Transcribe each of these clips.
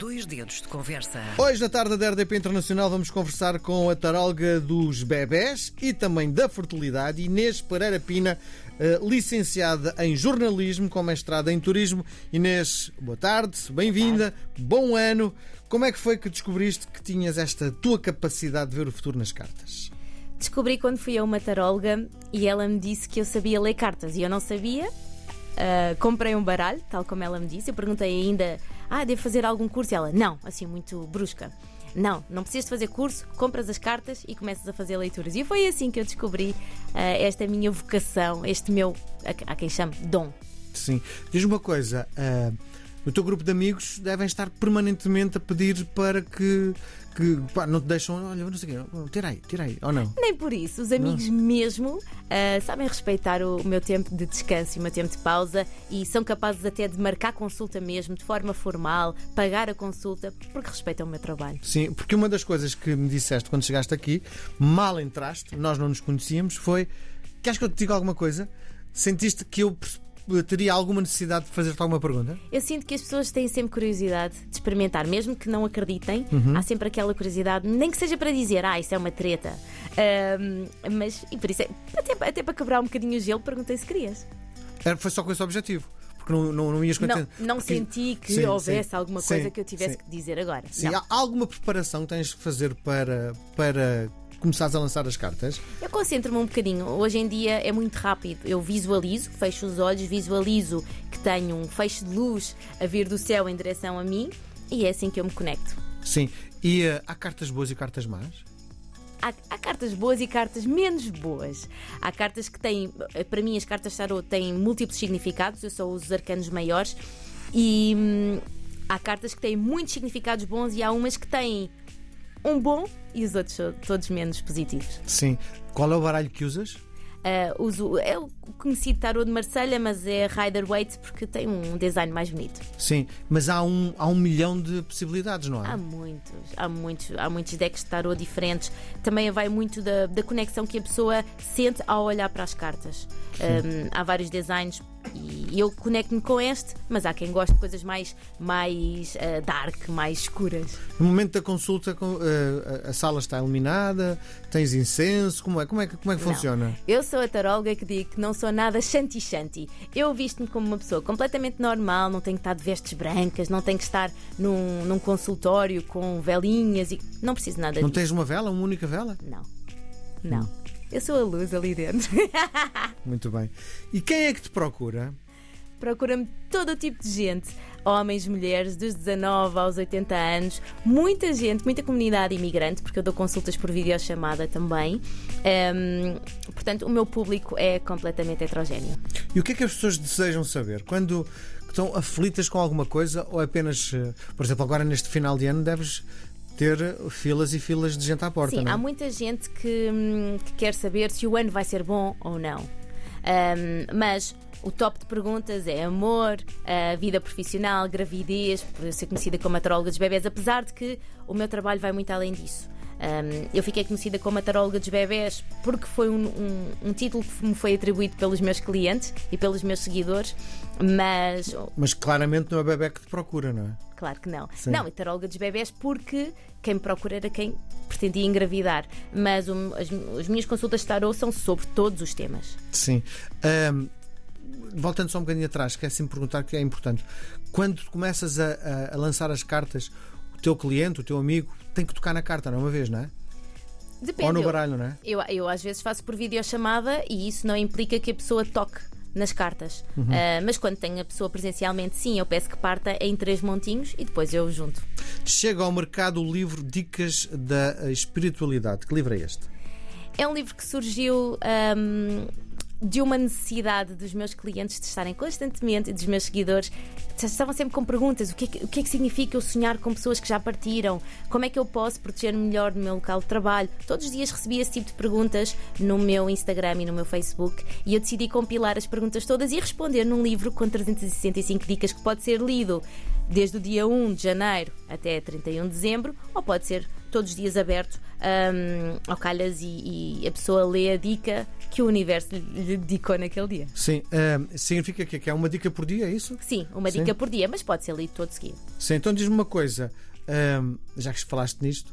Dois dedos de conversa. Hoje, na tarde da RDP Internacional, vamos conversar com a taróloga dos bebés e também da fertilidade, Inês Pereira Pina, eh, licenciada em jornalismo com mestrado em turismo. Inês, boa tarde, bem-vinda, bom ano. Como é que foi que descobriste que tinhas esta tua capacidade de ver o futuro nas cartas? Descobri quando fui a uma taróloga e ela me disse que eu sabia ler cartas e eu não sabia. Uh, comprei um baralho, tal como ela me disse. Eu perguntei ainda: Ah, devo fazer algum curso? E ela: Não, assim, muito brusca. Não, não precisas de fazer curso, compras as cartas e começas a fazer leituras. E foi assim que eu descobri uh, esta minha vocação, este meu, a, a quem chamo, dom. Sim. Diz uma coisa. Uh, o teu grupo de amigos devem estar permanentemente a pedir para que que pá, não te deixam, olha, não sei o quê, tira aí, tira aí, ou não? Nem por isso. Os amigos não. mesmo uh, sabem respeitar o meu tempo de descanso e o meu tempo de pausa e são capazes até de marcar consulta mesmo, de forma formal, pagar a consulta, porque respeitam o meu trabalho. Sim, porque uma das coisas que me disseste quando chegaste aqui, mal entraste, nós não nos conhecíamos, foi. Queres que eu te diga alguma coisa? Sentiste que eu teria alguma necessidade de fazer-te alguma pergunta? Eu sinto que as pessoas têm sempre curiosidade de experimentar, mesmo que não acreditem, uhum. há sempre aquela curiosidade, nem que seja para dizer, ah, isso é uma treta. Um, mas, e por isso, é, até, até para quebrar um bocadinho o gelo, perguntei se querias. Era, foi só com esse objetivo porque não, não, não ias contente. Não, não porque... senti que sim, houvesse sim, alguma coisa sim, que eu tivesse que dizer agora. Sim, há alguma preparação que tens que fazer para, para começares a lançar as cartas? Eu concentro-me um bocadinho. Hoje em dia é muito rápido. Eu visualizo, fecho os olhos, visualizo que tenho um feixe de luz a vir do céu em direção a mim e é assim que eu me conecto. Sim. E uh, há cartas boas e cartas más? Há, há, cartas boas e cartas menos boas. Há cartas que têm, eh, para mim, as cartas tarot têm múltiplos significados, eu só uso os arcanos maiores, e hum, há cartas que têm muitos significados bons e há umas que têm um bom e os outros todos menos positivos. Sim. Qual é o baralho que usas? Uh, uso, é o conhecido tarot de Marselha, mas é Rider Waite porque tem um design mais bonito. Sim, mas há um, há um milhão de possibilidades, não é? Há muitos, há muitos, há muitos decks de tarot diferentes. Também vai muito da, da conexão que a pessoa sente ao olhar para as cartas. Um, há vários designs e eu conecto-me com este, mas há quem goste de coisas mais, mais uh, dark, mais escuras. No momento da consulta, uh, a sala está iluminada, tens incenso, como é, como é, como é que funciona? Eu sou a taróloga que digo que não sou nada shanti-shanti. Eu visto-me como uma pessoa completamente normal, não tenho que estar de vestes brancas, não tenho que estar num, num consultório com velinhas e não preciso nada não disso. Não tens uma vela, uma única vela? Não. Não. Eu sou a luz ali dentro. Muito bem. E quem é que te procura? Procura-me todo o tipo de gente, homens, mulheres, dos 19 aos 80 anos, muita gente, muita comunidade imigrante, porque eu dou consultas por videochamada também. Um, portanto, o meu público é completamente heterogéneo. E o que é que as pessoas desejam saber? Quando estão aflitas com alguma coisa ou apenas, eh, por exemplo, agora neste final de ano deves ter filas e filas de gente à porta. Sim, não? há muita gente que, hum, que, quer saber se o ano vai ser bom ou não. Um, mas o top de perguntas é amor, vida profissional, gravidez, por ser conhecida como a taróloga dos bebés, apesar de que o meu trabalho vai muito além disso. Um, eu fiquei conhecida como a taróloga dos bebés porque foi um, um, um, título que me foi atribuído pelos meus clientes e pelos meus seguidores, mas. Mas claramente não é bebê que te procura, não é? Claro que não. Sim. Não, e taróloga dos bebés porque quem me procura era quem pretendia engravidar. Mas as, as, minhas consultas de tarot são sobre todos os temas. Sim. voltando só um bocadinho atrás, esqueci-me de perguntar que é importante. Quando começas a, a, a lançar as cartas, teu cliente, o teu amigo, tem que tocar na carta, não é uma vez, não é? Depende. Ou no baralho, não é? Eu, eu às vezes faço por videochamada e isso não implica que a pessoa toque nas cartas. Uhum. Uh, mas quando tenho a pessoa presencialmente, sim, eu peço que parta em três montinhos e depois eu junto. Chega ao mercado o livro Dicas da Espiritualidade. Que livro é este? É um livro que surgiu. Um, de uma necessidade dos meus clientes de estarem constantemente e dos meus seguidores estavam sempre com perguntas: o que, é que, o que é que significa eu sonhar com pessoas que já partiram? Como é que eu posso proteger-me melhor no meu local de trabalho? Todos os dias recebia esse tipo de perguntas no meu Instagram e no meu Facebook e eu decidi compilar as perguntas todas e responder num livro com 365 dicas que pode ser lido desde o dia 1 de janeiro até 31 de dezembro, ou pode ser todos os dias aberto um, ao calhas e, e, a pessoa lê a dica que o universo lhe dedicou naquele dia. Sim, um, significa que é uma dica por dia, é isso? Sim, uma dica Sim. por dia, mas pode ser lido todo seguido. Sim, então diz-me uma coisa, um, já que falaste nisto.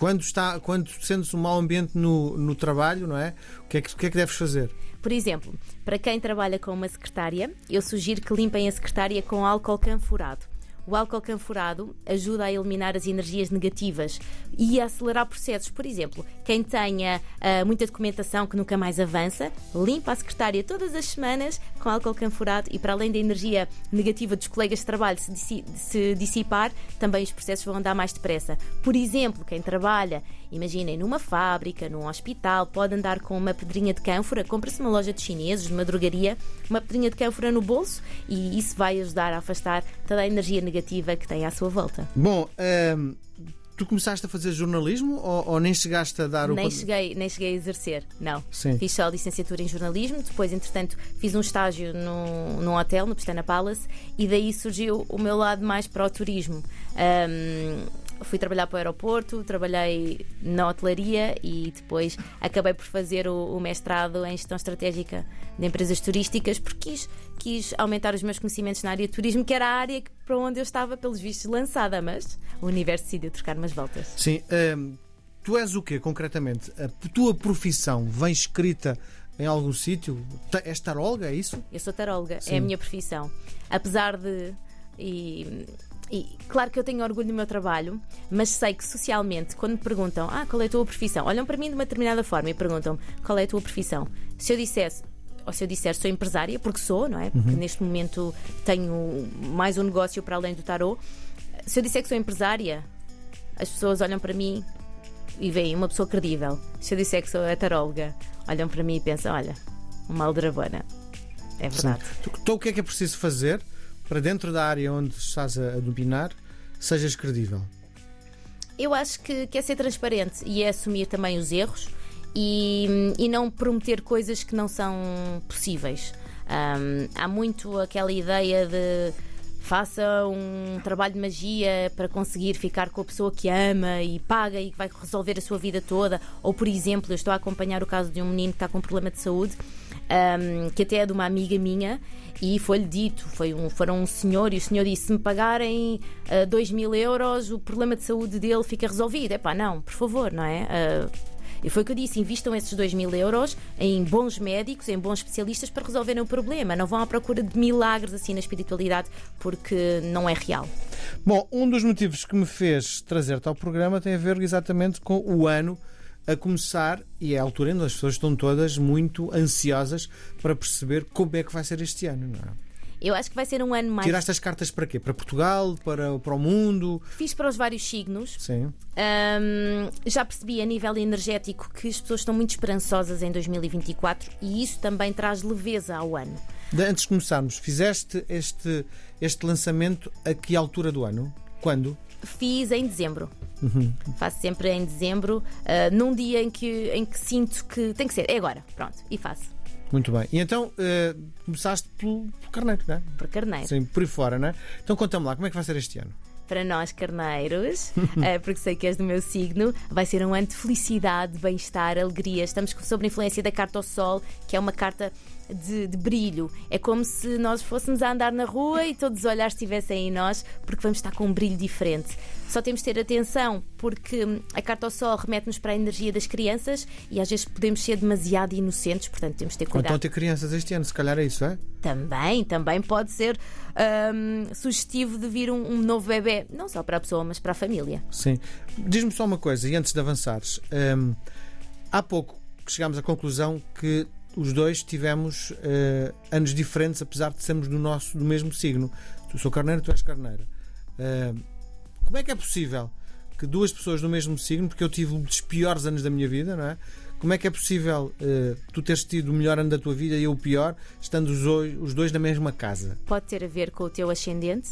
Quando, está, quando sentes um mau ambiente no, no trabalho, não é? O que é, que, o que é que deves fazer? Por exemplo, para quem trabalha com uma secretária, eu sugiro que limpem a secretária com álcool canforado. O álcool canforado ajuda a eliminar as energias negativas e a acelerar processos. Por exemplo, quem tenha uh, muita documentação que nunca mais avança, limpa a secretária todas as semanas com álcool canforado e, para além da energia negativa dos colegas de trabalho se, se dissipar, também os processos vão andar mais depressa. Por exemplo, quem trabalha, imaginem, numa fábrica, num hospital, pode andar com uma pedrinha de cânfora, compra-se numa loja de chineses, numa drogaria, uma pedrinha de cânfora no bolso e isso vai ajudar a afastar toda a energia negativa que tem à sua volta. Bom, um, tu começaste a fazer jornalismo ou, ou, nem chegaste a dar o. Nem cheguei, nem cheguei a exercer, não. Sim. Fiz só a licenciatura em jornalismo, depois, entretanto, fiz um estágio no, num hotel, no Pestana Palace, e daí surgiu o meu lado mais para o turismo. Um, fui trabalhar para o aeroporto, trabalhei na hotelaria e depois acabei por fazer o, o mestrado em gestão estratégica de empresas turísticas porque quis, quis aumentar os meus conhecimentos na área de turismo, que era a área para onde eu estava, pelos vistos, lançada, mas o universo decidiu trocar umas voltas. Sim. Um, tu és o quê, concretamente? A tua profissão vem escrita em algum sítio? És taróloga, é isso? Eu sou taróloga, Sim. é a minha profissão. Apesar de. E, e claro que eu tenho orgulho no meu trabalho, mas sei que socialmente, quando me perguntam ah, qual é a tua profissão, olham para mim de uma determinada forma e perguntam qual é a tua profissão. Se eu dissesse ou se eu disser sou empresária, porque sou, não é? Porque uhum. neste momento tenho mais um negócio para além do tarô. Se eu disser que sou empresária, as pessoas olham para mim e veem uma pessoa credível. Se eu disser que sou a taróloga, olham para mim e pensam: olha, uma aldrabona. É verdade. Então, o que é que é preciso fazer para dentro da área onde estás a, dominar sejas credível? Eu acho que, que é ser transparente e é assumir também os erros e, e não prometer coisas que não são possíveis. Um, há muito aquela ideia de faça um trabalho de magia para conseguir ficar com a pessoa que ama e paga e que vai resolver a sua vida toda. Ou, por exemplo, eu estou a acompanhar o caso de um menino que está com um problema de saúde, um, que até é de uma amiga minha, e foi-lhe dito, foi um, foram um senhor, e o senhor disse: se me pagarem 2 uh, mil euros, o problema de saúde dele fica resolvido. É pá, não, por favor, não é? Uh, e foi o que eu disse: invistam esses 2 mil euros em bons médicos, em bons especialistas para resolverem o problema. Não vão à procura de milagres assim na espiritualidade, porque não é real. Bom, um dos motivos que me fez trazer-te ao programa tem a ver exatamente com o ano a começar, e é a altura em que as pessoas estão todas muito ansiosas para perceber como é que vai ser este ano, não é? Eu acho que vai ser um ano mais. Tiraste as cartas para quê? Para Portugal? Para, para o mundo? Fiz para os vários signos. Sim. Um, já percebi a nível energético que as pessoas estão muito esperançosas em 2024 e isso também traz leveza ao ano. Antes de começarmos, fizeste este, este lançamento a que altura do ano? Quando? Fiz em dezembro. Uhum. Faço sempre em dezembro, uh, num dia em que, em que sinto que tem que ser. É agora, pronto, e faço. Muito bem. E então uh, começaste pelo, pelo carneiro, não é? Por carneiro. Sim, por aí fora, não é? Então conta-me lá, como é que vai ser este ano? Para nós, carneiros, eh, porque sei que és do meu signo, vai ser um ano de felicidade, bem-estar, alegria. Estamos sob a influência da carta ao sol, que é uma carta de, de, brilho. É como se nós fôssemos a andar na rua e todos os olhares estivessem em nós, porque vamos estar com um brilho diferente. Só temos de ter atenção, porque a carta ao sol remete-nos para a energia das crianças e às vezes podemos ser demasiado inocentes, portanto temos de ter cuidado. Então ter crianças este ano, se calhar é isso, é? Também, também pode ser um, sugestivo de vir um, um, novo bebê, não só para a pessoa, mas para a família. Sim. Diz-me só uma coisa, e antes de avançares, um, há pouco chegámos à conclusão que os dois tivemos uh, anos diferentes, apesar de sermos do nosso do mesmo signo. Tu sou carneiro, tu és carneira. Uh, como é que é possível que duas pessoas do mesmo signo, porque eu tive um dos piores anos da minha vida, não é? Como é que é possível uh, tu teres tido o melhor ano da tua vida e eu o pior, estando os os dois na mesma casa? Pode ter a ver com o teu ascendente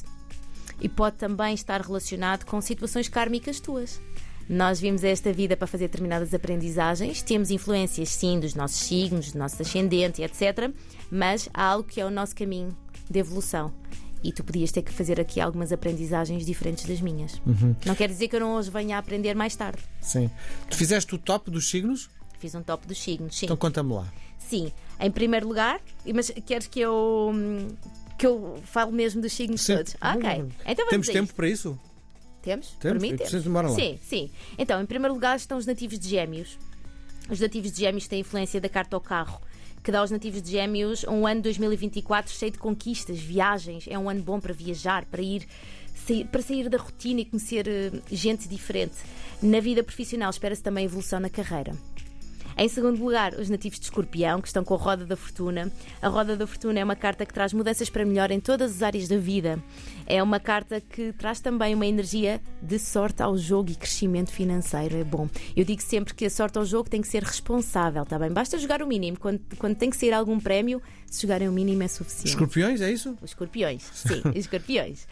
e pode também estar relacionado com situações kármicas tuas. Nós vimos esta vida para fazer determinadas aprendizagens, temos influências sim dos nossos signos, do nosso ascendente, etc. Mas há algo que é o nosso caminho de evolução. e tu podias ter que fazer aqui algumas aprendizagens diferentes das minhas. Não quer dizer que eu não hoje venha a aprender mais tarde. Sim. Tu fizeste o top dos signos? Fiz um top dos signos, sim. Então conta-me lá. Sim, em primeiro lugar, mas queres que eu hum, que eu falo mesmo dos signos Sim. todos? Ok. Então vamos Temos tempo para isso? Temos? Temos? Por mim, temos. lá. Sim, sim. Então, em primeiro lugar estão os nativos de Gêmeos. Os nativos de Gêmeos têm influência da carta ao carro, que dá aos nativos de Gêmeos um ano 2024 cheio de conquistas, viagens. É um ano bom para viajar, para ir sair- para sair da rotina e conhecer eh, gente diferente. Na vida profissional espera-se também evolução na carreira. Em segundo lugar, os nativos de Escorpião, que estão com a Roda da Fortuna. A Roda da Fortuna é uma carta que traz mudanças para melhor em todas as áreas da vida. É uma carta que traz também uma energia de sorte ao jogo e crescimento financeiro. É bom. Eu digo sempre que a sorte ao jogo tem que ser responsável, tá bem? Basta jogar o mínimo. Quando, quando tem que sair algum prémio, se jogarem o mínimo é suficiente. Escorpiões, é isso? Os escorpiões, sim, os escorpiões.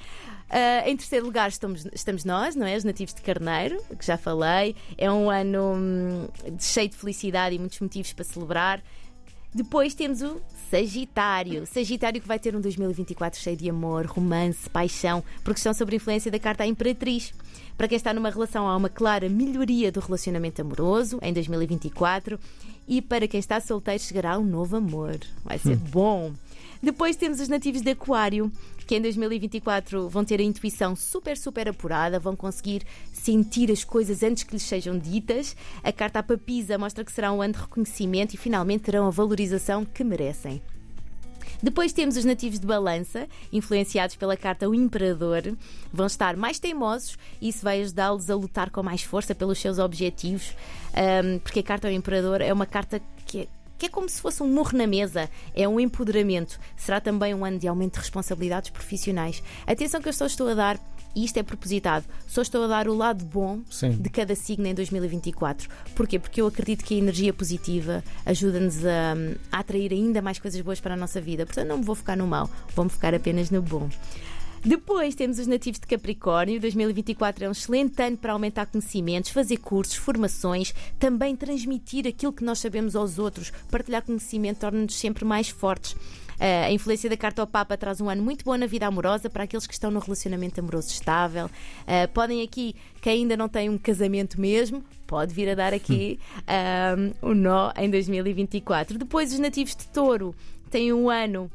Ah, em terceiro lugar estamos, estamos nós, não é? Os nativos de Carneiro, que já falei. É um ano hum, cheio de felicidade e muitos motivos para celebrar. Depois temos o Sagitário. Sagitário que vai ter um 2024 cheio de amor, romance, paixão, porque estão sob a influência da carta à Imperatriz. Para quem está numa relação, há uma clara melhoria do relacionamento amoroso em 2024. E para quem está solteiro, chegará um novo amor. Vai ser bom. Depois temos os nativos de Aquário, que em 2024 vão ter a intuição super, super apurada, vão conseguir sentir as coisas antes que lhes sejam ditas. A carta à papisa mostra que será um ano de reconhecimento e finalmente terão a valorização que merecem. Depois temos os nativos de balança, influenciados pela carta O Imperador. Vão estar mais teimosos e isso vai ajudá-los a lutar com mais força pelos seus objetivos, ahm, porque a carta O Imperador é uma carta que é. Que é como se fosse um murro na mesa, é um empoderamento. Será também um ano de aumento de responsabilidades profissionais. Atenção que eu só estou a dar, e isto é propositado, só estou a dar o lado bom Sim. de cada signo em 2024. Porquê? Porque eu acredito que a energia positiva ajuda-nos a, a atrair ainda mais coisas boas para a nossa vida. Portanto, não me vou focar no mal, vou-me focar apenas no bom. Depois temos os nativos de Capricórnio. 2024 é um excelente ano para aumentar conhecimentos, fazer cursos, formações, também transmitir aquilo que nós sabemos aos outros. Partilhar conhecimento torna-nos sempre mais fortes. Uh, a influência da carta ao Papa traz um ano muito bom na vida amorosa para aqueles que estão no relacionamento amoroso estável. Uh, podem aqui, quem ainda não tem um casamento mesmo, pode vir a dar aqui um, o nó em 2024. Depois, os nativos de Touro têm um ano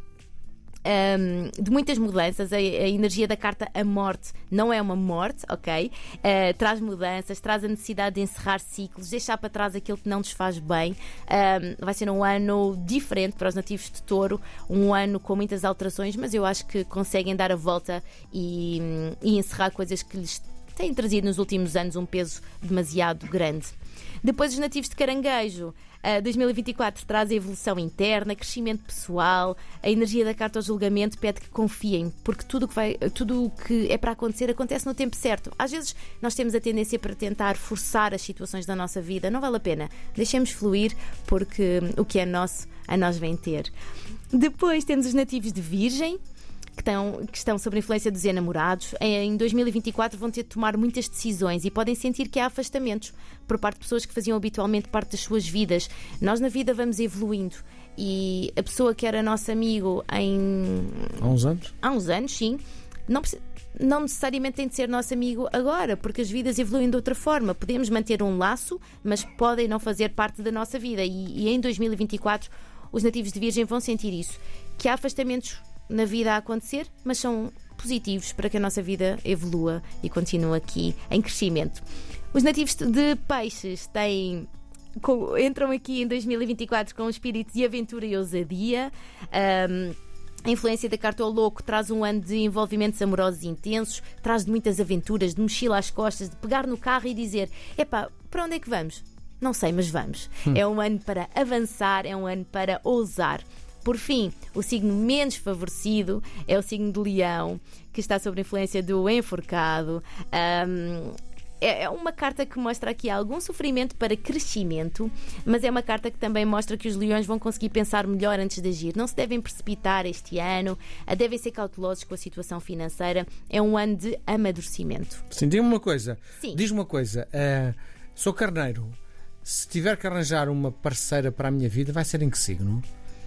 um, de muitas mudanças. A, a energia da carta A Morte não é uma morte, ok? Uh, traz mudanças, traz a necessidade de encerrar ciclos, deixar para trás aquilo que não nos faz bem. Um, vai ser um ano diferente para os nativos de touro, um ano com muitas alterações, mas eu acho que conseguem dar a volta e, e encerrar coisas que lhes têm trazido nos últimos anos um peso demasiado grande. Depois, os nativos de caranguejo. Uh, 2024 traz a evolução interna, crescimento pessoal, a energia da carta ao julgamento pede que confiem, porque tudo que, vai, tudo o que é para acontecer acontece no tempo certo. Às vezes nós temos a tendência para tentar forçar as situações da nossa vida, não vale a pena. Deixemos fluir, porque o que é nosso, a nós vem ter. Depois temos os nativos de Virgem, que estão, que estão sob a influência dos enamorados, em 2024 vão ter de tomar muitas decisões e podem sentir que há afastamentos por parte de pessoas que faziam habitualmente parte das suas vidas. Nós na vida vamos evoluindo e a pessoa que era nosso amigo em. Há uns anos? Há uns anos, sim. Não, não necessariamente tem de ser nosso amigo agora, porque as vidas evoluem de outra forma. Podemos manter um laço, mas podem não fazer parte da nossa vida. E, e em 2024, os nativos de Virgem vão sentir isso: que há afastamentos na vida a acontecer, mas são positivos para que a nossa vida evolua e continue aqui em crescimento. Os nativos de peixes têm. com- entram aqui em 2024 com um espírito de aventura e ousadia. Ahm, a influência da carta ao louco traz um ano de envolvimentos amorosos intensos, traz de muitas aventuras, de mochila às costas, de pegar no carro e dizer: epá, para onde é que vamos? Não sei, mas vamos. É um ano para avançar, é um ano para ousar. Por fim, o signo menos favorecido é o signo de Leão, que está sob a influência do enforcado. Ahm, é é uma carta que mostra aqui algum sofrimento para crescimento, mas é uma carta que também mostra que os leões vão conseguir pensar melhor antes de agir. Não se devem precipitar este ano, devem ser cautelosos com a situação financeira. É um ano de amadurecimento. Sim, diga-me uma coisa. Sim. Diz-me uma coisa. eh, sou carneiro. Se tiver que arranjar uma parceira para a minha vida, vai ser em que signo?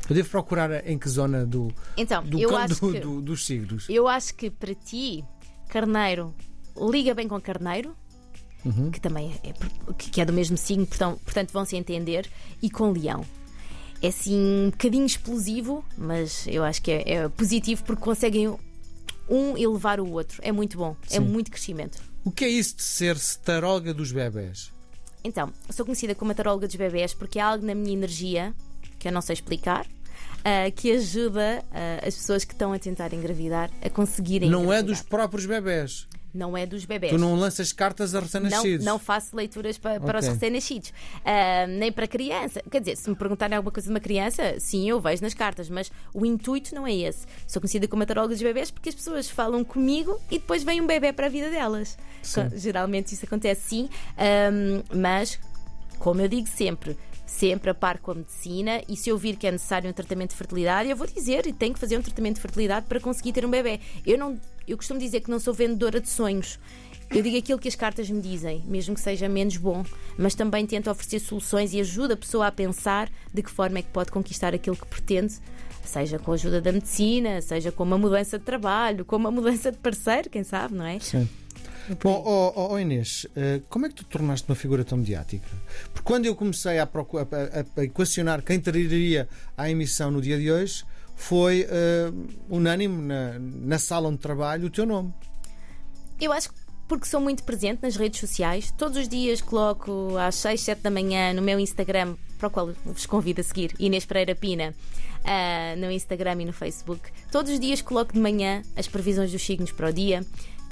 Eu devo procurar em que zona do, Então, do, eu acho do- que- do- dos signos? Eu acho que para ti, carneiro, liga bem com carneiro, Uhum. que também é, que que é do mesmo signo, portão- portanto vão se entender, e com leão. É assim um bocadinho explosivo, mas eu acho que é, é positivo porque conseguem um elevar o outro. É muito bom, é Sim. muito crescimento. O que é isso de ser taróloga dos bebés? Então, sou conhecida como a taróloga dos bebés porque há algo na minha energia que eu não sei explicar. ah, que ajuda ah, as pessoas que estão a tentar engravidar a conseguirem. Não é engravidar. dos próprios bebés. Não é dos bebés. Tu não lanças cartas a Não, recém-nascidos. não faço leituras pa- para os Ok. recém-nascidos, Ah, nem para criança. Quer dizer, se me perguntarem alguma coisa de uma criança, sim, eu vejo nas cartas, mas o intuito não é esse. Sou conhecida como a taróloga dos bebés porque as pessoas falam comigo e depois vem um bebê para a vida delas. Sim. Geralmente isso acontece sim, mas como eu digo sempre. Sempre a par com a medicina, e se eu vir que é necessário um tratamento de fertilidade, eu vou dizer e tenho que fazer um tratamento de fertilidade para conseguir ter um bebê. Eu, não, eu costumo dizer que não sou vendedora de sonhos. Eu digo aquilo que as cartas me dizem, mesmo que seja menos bom, mas também tento oferecer soluções e ajuda a pessoa a pensar de que forma é que pode conquistar aquilo que pretende, seja com a ajuda da medicina, seja com uma mudança de trabalho, com uma mudança de parceiro, quem sabe, não é? Sim. Bom, ó ó, ó, Inês, eh, como é que tu te tornaste uma figura tão mediática? Porque quando eu comecei a, procu- a- a- a equacionar quem traria à emissão no dia de hoje, foi eh, unânime na, na sala onde trabalho o teu nome. Eu acho que porque sou muito presente nas redes sociais, todos os dias coloco às 6, 7 da manhã no meu Instagram, para o qual vos convido a seguir, Inês Pereira Pina, ah, no Instagram e no Facebook. Todos os dias coloco de manhã as previsões dos signos para o dia.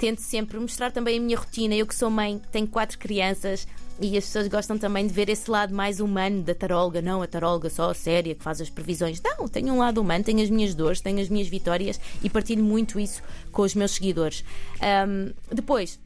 Tento sempre mostrar também a minha rotina. Eu que sou mãe, tenho quatro crianças e as pessoas gostam também de ver esse lado mais humano da taróloga. Não a taróloga só séria que faz as previsões. Não, tenho um lado humano, tenho as minhas dores, tenho as minhas vitórias e partilho muito isso com os meus seguidores. Ahm, depois,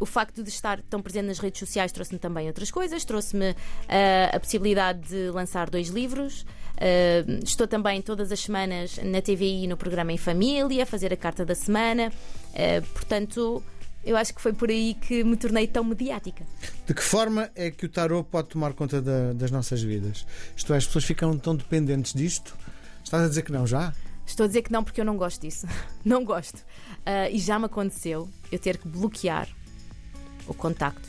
o facto de estar tão presente nas redes sociais trouxe-me também outras coisas. Trouxe-me ah, a possibilidade de lançar dois livros. Ah, estou também todas as semanas na TVI no programa Em Família, a fazer a carta da semana. Ah, portanto, eu acho que foi por aí que me tornei tão mediática. De que forma é que o tarot pode tomar conta da- das nossas vidas? Isto é, as pessoas ficam tão dependentes disto? Estás a dizer que não já? Estou a dizer que não porque eu não gosto disso. Não gosto. Ah, e já me aconteceu eu ter que bloquear o contacto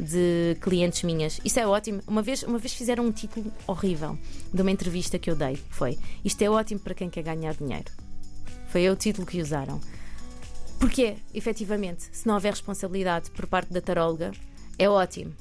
de clientes minhas. Isso é ótimo. Uma vez, uma vez fizeram um título horrível de uma entrevista que eu dei. Foi Isto é ótimo para quem quer ganhar dinheiro. Foi o título que usaram. Porque, efetivamente, se não houver responsabilidade por parte da taróloga, é ótimo.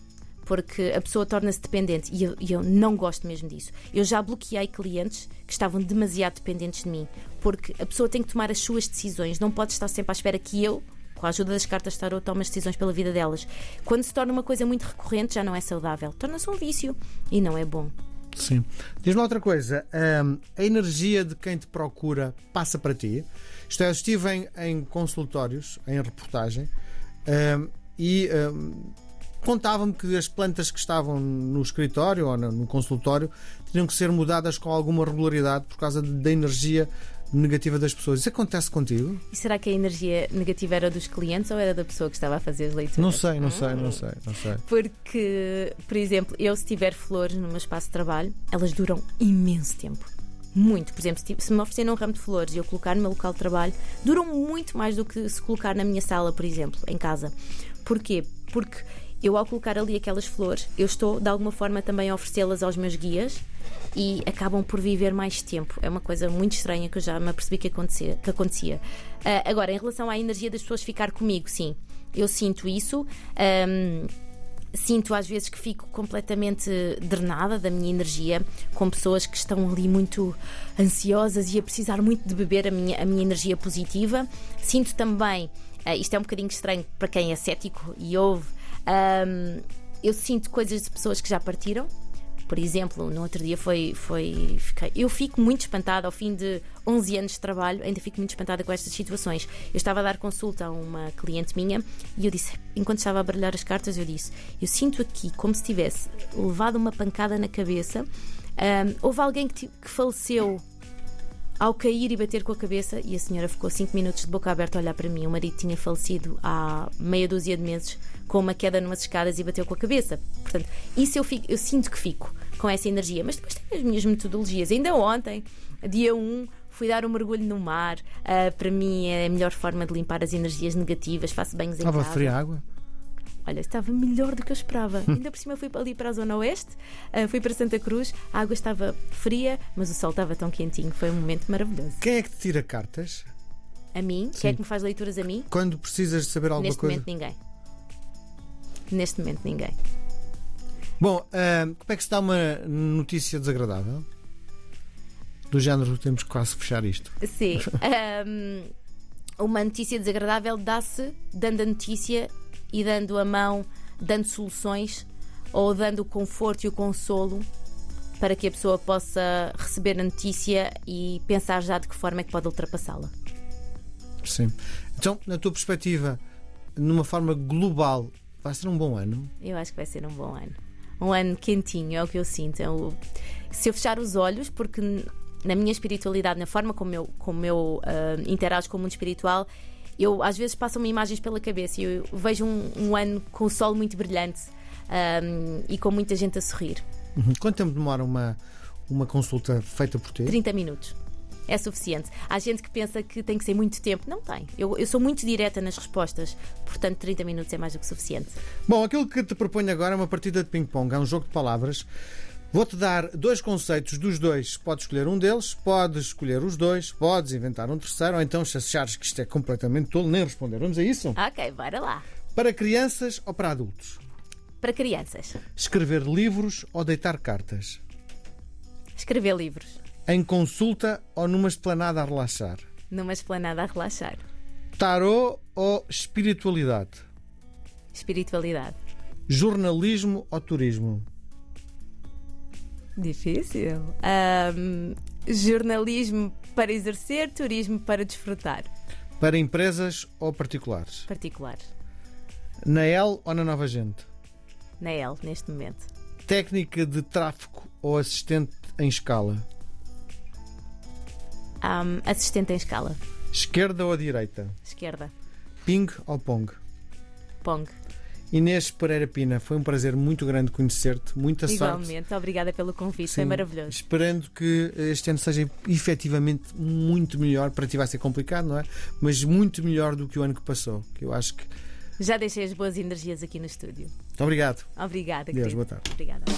Porque a pessoa torna-se dependente e eu, eu não gosto mesmo disso. Eu já bloqueei clientes que estavam demasiado dependentes de mim. Porque a pessoa tem que tomar as suas decisões, não pode estar sempre à espera que eu, com a ajuda das cartas tarot, tome as decisões pela vida delas. Quando se torna uma coisa muito recorrente, já não é saudável. Torna-se um vício e não é bom. Sim. Diz-me outra coisa. hum, a energia de quem te procura passa para ti. Isto é, eu estive em, em consultórios, em reportagem, hum, e hum, contavam-me que as plantas que estavam no escritório ou no, consultório tinham que ser mudadas com alguma regularidade por causa da energia negativa das pessoas. Isso acontece contigo? E será que a energia negativa era dos clientes ou era da pessoa que estava a fazer as leituras? Não sei, não sei, não sei, não sei. Porque, por exemplo, eu se tiver flores no meu espaço de trabalho, elas duram imenso tempo. Muito. Por exemplo, se me oferecerem um ramo de flores e eu colocar no meu local de trabalho, duram muito mais do que se colocar na minha sala, por exemplo, em casa. Porquê? Porque eu, ao colocar ali aquelas flores, eu estou de alguma forma também a oferecê-las aos meus guias e acabam por viver mais tempo. É uma coisa muito estranha que eu já me apercebi que acontecia. Que acontecia. Ah, agora, em relação à energia das pessoas ficar comigo, sim, eu sinto isso. Ahm, sinto às vezes que fico completamente drenada da minha energia com pessoas que estão ali muito ansiosas e a precisar muito de beber a minha, a minha energia positiva. Sinto também, ah, isto é um bocadinho estranho para quem é cético e ouve, ahm, eu sinto coisas de pessoas que já partiram. Por exemplo, no outro dia foi. foi fiquei- eu fico muito espantada ao fim de 11 anos de trabalho, ainda fico muito espantada com estas situações. Eu estava a dar consulta a uma cliente minha e eu disse, enquanto estava a baralhar as cartas, eu disse: Eu sinto aqui como se tivesse levado uma pancada na cabeça. Ahm, houve alguém que, que faleceu ao cair e bater com a cabeça, e a senhora ficou 5 minutos de boca aberta a olhar para mim. O marido tinha falecido há meia dúzia de meses com uma queda numas escadas e bateu com a cabeça. Portanto, isso eu, fico, eu sinto que fico. com essa energia. Mas depois tenho as minhas metodologias. Ainda ontem, dia 1, fui dar um mergulho no mar. Uh, para mim é a melhor forma de limpar as energias negativas. Faço banhos em Estava casa. fria a água? Olha, estava melhor do que eu esperava. Ainda por cima fui ali para a Zona Oeste, uh, fui para Santa Cruz, a água estava fria, mas o sol estava tão quentinho. Foi um momento maravilhoso. Quem é que te tira cartas? A mim? Quem é que me faz leituras a mim? Quando precisas de saber alguma Neste coisa? momento, ninguém. Neste momento, ninguém. Bom, ah, como é que se dá uma notícia desagradável? Do género, temos que quase fechar isto. Sim. Um, uma notícia desagradável dá-se dando a notícia e dando a mão, dando soluções ou dando o conforto e o consolo para que a pessoa possa receber a notícia e pensar já de que forma é que pode ultrapassá-la. Sim. Então, na tua perspectiva, numa forma global, vai ser um bom ano? Eu acho que vai ser um bom ano. Um ano quentinho, é o que eu sinto. Eu- se eu fechar os olhos, porque na minha espiritualidade, na forma como eu, como eu ah, interajo com o mundo espiritual, eu às vezes passam-me imagens pela cabeça e eu vejo um, um ano com o sol muito brilhante ah, e com muita gente a sorrir. Uhum. Quanto tempo demora uma, uma consulta feita por ti? 30 minutos. É suficiente. Há gente que pensa que tem que ser muito tempo. Não tem. Eu, eu sou muito direta nas respostas, portanto, 30 minutos é mais do que suficiente. Bom, aquilo que te proponho agora é uma partida de ping-pong, é um jogo de palavras. Vou-te dar dois conceitos dos dois. Podes escolher um deles, podes escolher os dois, podes inventar um terceiro, ou então, se achares que isto é completamente tolo, nem responder. Vamos a isso? Ok, bora lá. Para crianças ou para adultos? Para crianças, Escrever livros ou deitar cartas? escrever livros. Em consulta ou numa esplanada a relaxar? numa esplanada a relaxar. Tarô ou espiritualidade? Espiritualidade. Jornalismo ou turismo? Difícil. Ahm, jornalismo para exercer, turismo para desfrutar. Para empresas ou particulares? Particular. Na L ou na Nova Gente? Na L, neste momento. Técnica de tráfego ou assistente em escala? Ahm, assistente em escala. Esquerda ou direita? Esquerda. Ping ou Pong? Pong. Inês Pereira Pina, foi um prazer muito grande conhecer-te. Muita sorte. Igualmente. Obrigada pelo convite. Foi Sim, maravilhoso. Esperando que este ano seja efetivamente muito melhor. Para ti vai ser complicado, não é? Mas muito melhor do que o ano que passou. Que eu acho que. Já deixei as boas energias aqui no estúdio. Muito obrigado. Obrigada, Deus, querido. boa tarde. Obrigada.